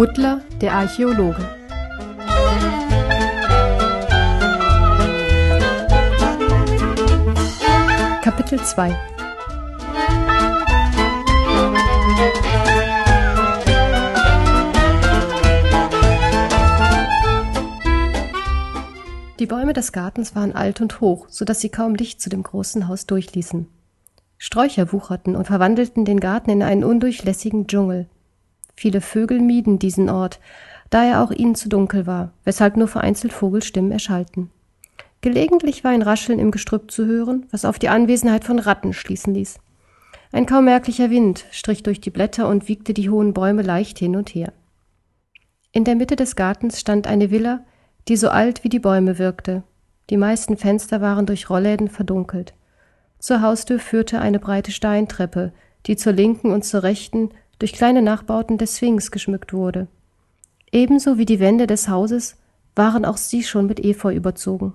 Butler, der Archäologe. Kapitel 2 Die Bäume des Gartens waren alt und hoch, so dass sie kaum Licht zu dem großen Haus durchließen. Sträucher wucherten und verwandelten den Garten in einen undurchlässigen Dschungel. Viele Vögel mieden diesen Ort, da er auch ihnen zu dunkel war, weshalb nur vereinzelt Vogelstimmen erschallten. Gelegentlich war ein Rascheln im Gestrüpp zu hören, was auf die Anwesenheit von Ratten schließen ließ. Ein kaum merklicher Wind strich durch die Blätter und wiegte die hohen Bäume leicht hin und her. In der Mitte des Gartens stand eine Villa, die so alt wie die Bäume wirkte. Die meisten Fenster waren durch Rollläden verdunkelt. Zur Haustür führte eine breite Steintreppe, die zur linken und zur rechten durch kleine Nachbauten des Sphinx geschmückt wurde. Ebenso wie die Wände des Hauses waren auch sie schon mit Efeu überzogen.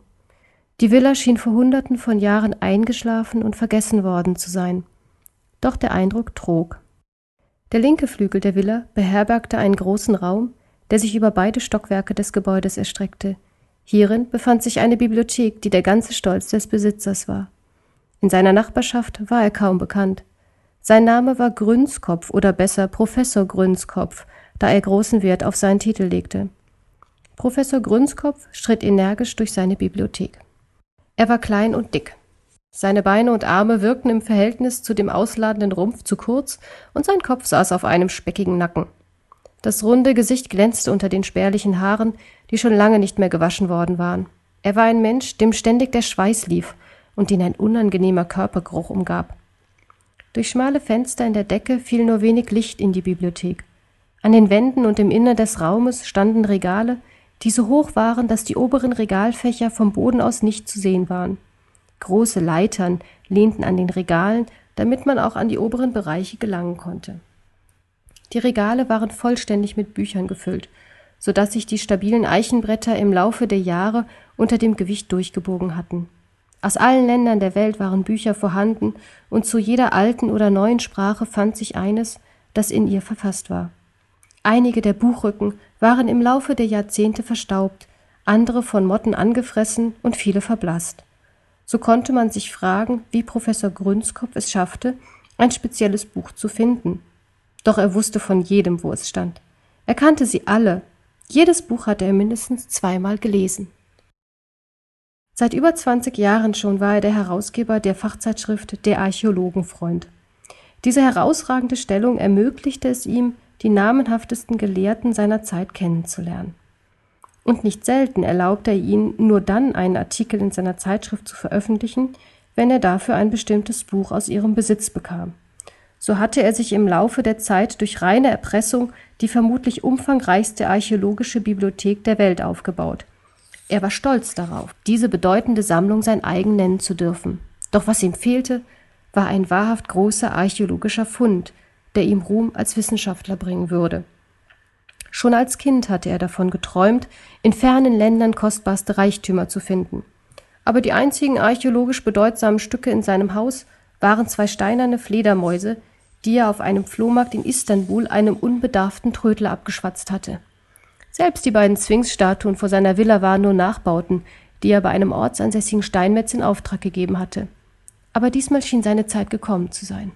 Die Villa schien vor Hunderten von Jahren eingeschlafen und vergessen worden zu sein. Doch der Eindruck trug. Der linke Flügel der Villa beherbergte einen großen Raum, der sich über beide Stockwerke des Gebäudes erstreckte. Hierin befand sich eine Bibliothek, die der ganze Stolz des Besitzers war. In seiner Nachbarschaft war er kaum bekannt. Sein Name war Grünskopf oder besser Professor Grünskopf, da er großen Wert auf seinen Titel legte. Professor Grünskopf schritt energisch durch seine Bibliothek. Er war klein und dick. Seine Beine und Arme wirkten im Verhältnis zu dem ausladenden Rumpf zu kurz und sein Kopf saß auf einem speckigen Nacken. Das runde Gesicht glänzte unter den spärlichen Haaren, die schon lange nicht mehr gewaschen worden waren. Er war ein Mensch, dem ständig der Schweiß lief und ihn ein unangenehmer Körpergeruch umgab. Durch schmale Fenster in der Decke fiel nur wenig Licht in die Bibliothek. An den Wänden und im Innern des Raumes standen Regale, die so hoch waren, dass die oberen Regalfächer vom Boden aus nicht zu sehen waren. Große Leitern lehnten an den Regalen, damit man auch an die oberen Bereiche gelangen konnte. Die Regale waren vollständig mit Büchern gefüllt, so dass sich die stabilen Eichenbretter im Laufe der Jahre unter dem Gewicht durchgebogen hatten. Aus allen Ländern der Welt waren Bücher vorhanden, und zu jeder alten oder neuen Sprache fand sich eines, das in ihr verfasst war. Einige der Buchrücken waren im Laufe der Jahrzehnte verstaubt, andere von Motten angefressen und viele verblasst. So konnte man sich fragen, wie Professor Grünskopf es schaffte, ein spezielles Buch zu finden. Doch er wusste von jedem, wo es stand. Er kannte sie alle. Jedes Buch hatte er mindestens zweimal gelesen. Seit über 20 Jahren schon war er der Herausgeber der Fachzeitschrift Der Archäologenfreund. Diese herausragende Stellung ermöglichte es ihm, die namenhaftesten Gelehrten seiner Zeit kennenzulernen. Und nicht selten erlaubte er ihnen nur dann einen Artikel in seiner Zeitschrift zu veröffentlichen, wenn er dafür ein bestimmtes Buch aus ihrem Besitz bekam so hatte er sich im Laufe der Zeit durch reine Erpressung die vermutlich umfangreichste archäologische Bibliothek der Welt aufgebaut. Er war stolz darauf, diese bedeutende Sammlung sein eigen nennen zu dürfen. Doch was ihm fehlte, war ein wahrhaft großer archäologischer Fund, der ihm Ruhm als Wissenschaftler bringen würde. Schon als Kind hatte er davon geträumt, in fernen Ländern kostbarste Reichtümer zu finden. Aber die einzigen archäologisch bedeutsamen Stücke in seinem Haus waren zwei steinerne Fledermäuse, die er auf einem Flohmarkt in Istanbul einem unbedarften Trödler abgeschwatzt hatte. Selbst die beiden Sphinx-Statuen vor seiner Villa waren nur Nachbauten, die er bei einem ortsansässigen Steinmetz in Auftrag gegeben hatte. Aber diesmal schien seine Zeit gekommen zu sein.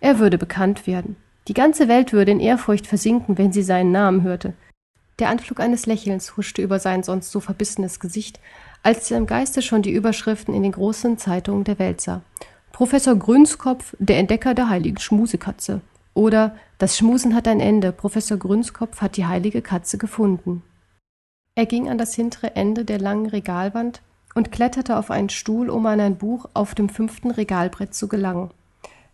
Er würde bekannt werden. Die ganze Welt würde in Ehrfurcht versinken, wenn sie seinen Namen hörte. Der Anflug eines Lächelns huschte über sein sonst so verbissenes Gesicht, als er im Geiste schon die Überschriften in den großen Zeitungen der Welt sah. Professor Grünskopf, der Entdecker der heiligen Schmusekatze. Oder Das Schmusen hat ein Ende. Professor Grünskopf hat die heilige Katze gefunden. Er ging an das hintere Ende der langen Regalwand und kletterte auf einen Stuhl, um an ein Buch auf dem fünften Regalbrett zu gelangen.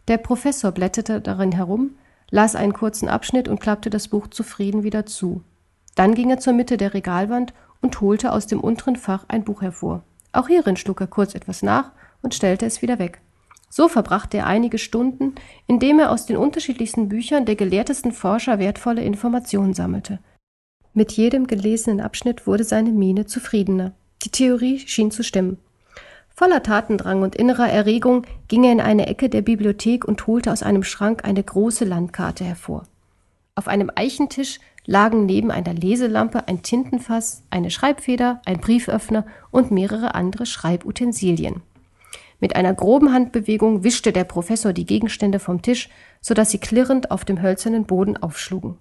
Der Professor blätterte darin herum, las einen kurzen Abschnitt und klappte das Buch zufrieden wieder zu. Dann ging er zur Mitte der Regalwand und holte aus dem unteren Fach ein Buch hervor. Auch hierin schlug er kurz etwas nach und stellte es wieder weg. So verbrachte er einige Stunden, indem er aus den unterschiedlichsten Büchern der gelehrtesten Forscher wertvolle Informationen sammelte. Mit jedem gelesenen Abschnitt wurde seine Miene zufriedener. Die Theorie schien zu stimmen. Voller Tatendrang und innerer Erregung ging er in eine Ecke der Bibliothek und holte aus einem Schrank eine große Landkarte hervor. Auf einem Eichentisch lagen neben einer Leselampe ein Tintenfass, eine Schreibfeder, ein Brieföffner und mehrere andere Schreibutensilien. Mit einer groben Handbewegung wischte der Professor die Gegenstände vom Tisch, so dass sie klirrend auf dem hölzernen Boden aufschlugen.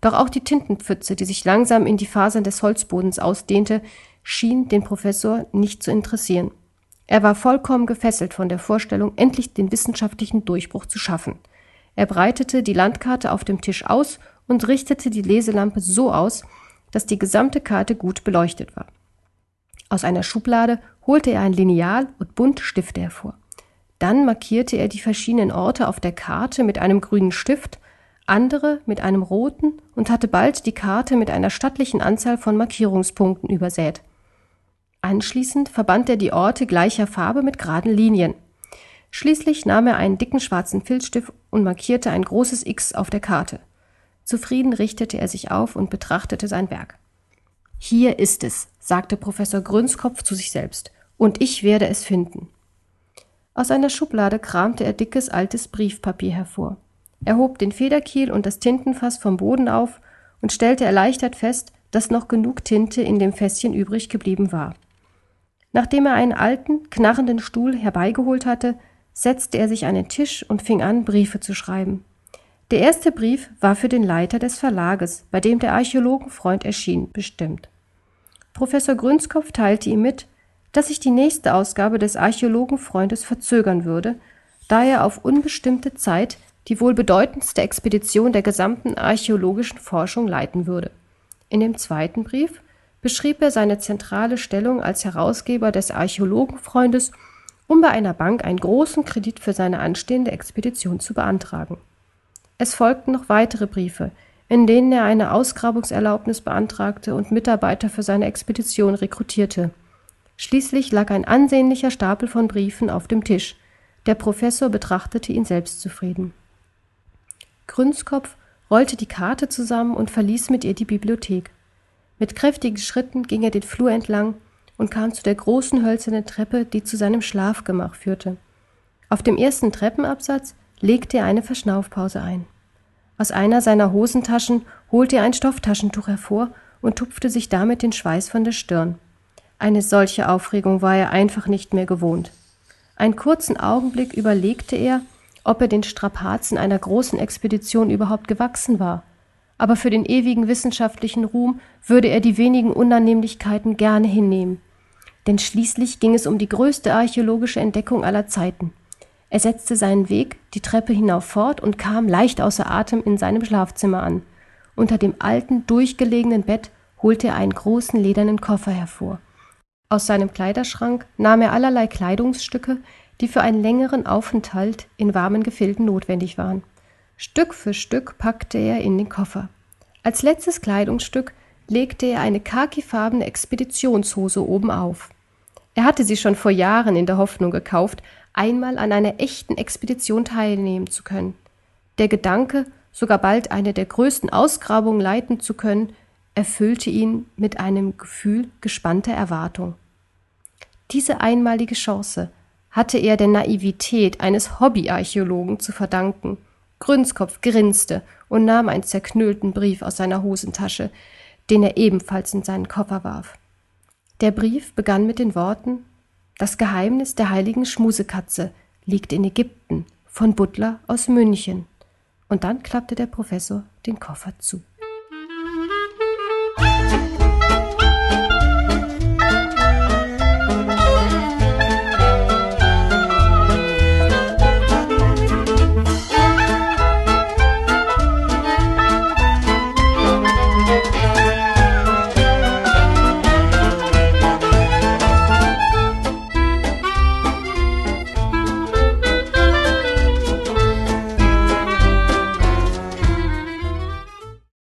Doch auch die Tintenpfütze, die sich langsam in die Fasern des Holzbodens ausdehnte, schien den Professor nicht zu interessieren. Er war vollkommen gefesselt von der Vorstellung, endlich den wissenschaftlichen Durchbruch zu schaffen. Er breitete die Landkarte auf dem Tisch aus und richtete die Leselampe so aus, dass die gesamte Karte gut beleuchtet war. Aus einer Schublade holte er ein Lineal und bunte Stifte hervor. Dann markierte er die verschiedenen Orte auf der Karte mit einem grünen Stift, andere mit einem roten und hatte bald die Karte mit einer stattlichen Anzahl von Markierungspunkten übersät. Anschließend verband er die Orte gleicher Farbe mit geraden Linien. Schließlich nahm er einen dicken schwarzen Filzstift und markierte ein großes X auf der Karte. Zufrieden richtete er sich auf und betrachtete sein Werk. Hier ist es, sagte Professor Grünskopf zu sich selbst, und ich werde es finden. Aus einer Schublade kramte er dickes altes Briefpapier hervor. Er hob den Federkiel und das Tintenfass vom Boden auf und stellte erleichtert fest, dass noch genug Tinte in dem Fässchen übrig geblieben war. Nachdem er einen alten, knarrenden Stuhl herbeigeholt hatte, setzte er sich an den Tisch und fing an, Briefe zu schreiben. Der erste Brief war für den Leiter des Verlages, bei dem der Archäologenfreund erschien, bestimmt. Professor Grünskopf teilte ihm mit, dass sich die nächste Ausgabe des Archäologenfreundes verzögern würde, da er auf unbestimmte Zeit die wohl bedeutendste Expedition der gesamten archäologischen Forschung leiten würde. In dem zweiten Brief beschrieb er seine zentrale Stellung als Herausgeber des Archäologenfreundes, um bei einer Bank einen großen Kredit für seine anstehende Expedition zu beantragen. Es folgten noch weitere Briefe, in denen er eine Ausgrabungserlaubnis beantragte und Mitarbeiter für seine Expedition rekrutierte. Schließlich lag ein ansehnlicher Stapel von Briefen auf dem Tisch. Der Professor betrachtete ihn selbstzufrieden. Grünskopf rollte die Karte zusammen und verließ mit ihr die Bibliothek. Mit kräftigen Schritten ging er den Flur entlang und kam zu der großen hölzernen Treppe, die zu seinem Schlafgemach führte. Auf dem ersten Treppenabsatz legte er eine Verschnaufpause ein. Aus einer seiner Hosentaschen holte er ein Stofftaschentuch hervor und tupfte sich damit den Schweiß von der Stirn. Eine solche Aufregung war er einfach nicht mehr gewohnt. Einen kurzen Augenblick überlegte er, ob er den Strapazen einer großen Expedition überhaupt gewachsen war. Aber für den ewigen wissenschaftlichen Ruhm würde er die wenigen Unannehmlichkeiten gerne hinnehmen. Denn schließlich ging es um die größte archäologische Entdeckung aller Zeiten. Er setzte seinen Weg die Treppe hinauf fort und kam leicht außer Atem in seinem Schlafzimmer an. Unter dem alten, durchgelegenen Bett holte er einen großen ledernen Koffer hervor. Aus seinem Kleiderschrank nahm er allerlei Kleidungsstücke, die für einen längeren Aufenthalt in warmen Gefilden notwendig waren. Stück für Stück packte er in den Koffer. Als letztes Kleidungsstück legte er eine khakifarbene Expeditionshose oben auf. Er hatte sie schon vor Jahren in der Hoffnung gekauft, einmal an einer echten Expedition teilnehmen zu können. Der Gedanke, sogar bald eine der größten Ausgrabungen leiten zu können, erfüllte ihn mit einem Gefühl gespannter Erwartung. Diese einmalige Chance hatte er der Naivität eines Hobbyarchäologen zu verdanken. Grünskopf grinste und nahm einen zerknüllten Brief aus seiner Hosentasche, den er ebenfalls in seinen Koffer warf. Der Brief begann mit den Worten Das Geheimnis der heiligen Schmusekatze liegt in Ägypten von Butler aus München. Und dann klappte der Professor den Koffer zu.